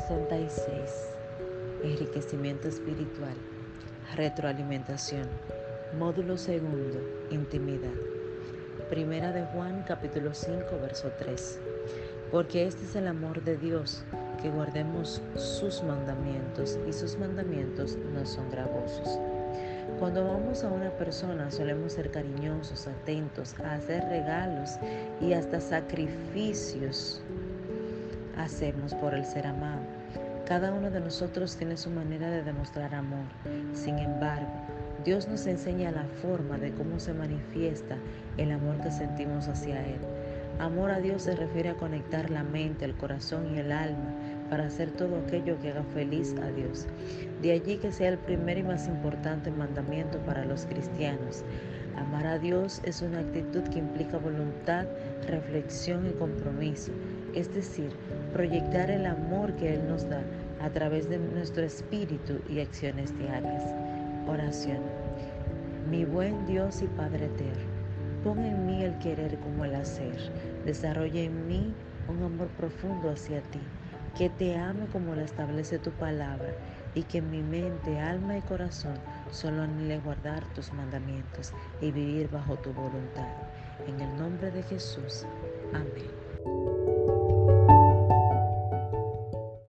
6. Enriquecimiento espiritual. Retroalimentación. Módulo segundo. Intimidad. Primera de Juan capítulo 5 verso 3. Porque este es el amor de Dios, que guardemos sus mandamientos y sus mandamientos no son gravosos. Cuando vamos a una persona solemos ser cariñosos, atentos, a hacer regalos y hasta sacrificios hacemos por el ser amado. Cada uno de nosotros tiene su manera de demostrar amor. Sin embargo, Dios nos enseña la forma de cómo se manifiesta el amor que sentimos hacia Él. Amor a Dios se refiere a conectar la mente, el corazón y el alma para hacer todo aquello que haga feliz a Dios. De allí que sea el primer y más importante mandamiento para los cristianos. Amar a Dios es una actitud que implica voluntad, reflexión y compromiso, es decir, proyectar el amor que Él nos da a través de nuestro espíritu y acciones diarias. Oración. Mi buen Dios y Padre eterno, pon en mí el querer como el hacer. Desarrolla en mí un amor profundo hacia ti, que te ame como lo establece tu palabra y que mi mente, alma y corazón solo anhele guardar tus mandamientos y vivir bajo tu voluntad. En el nombre de Jesús. Amén.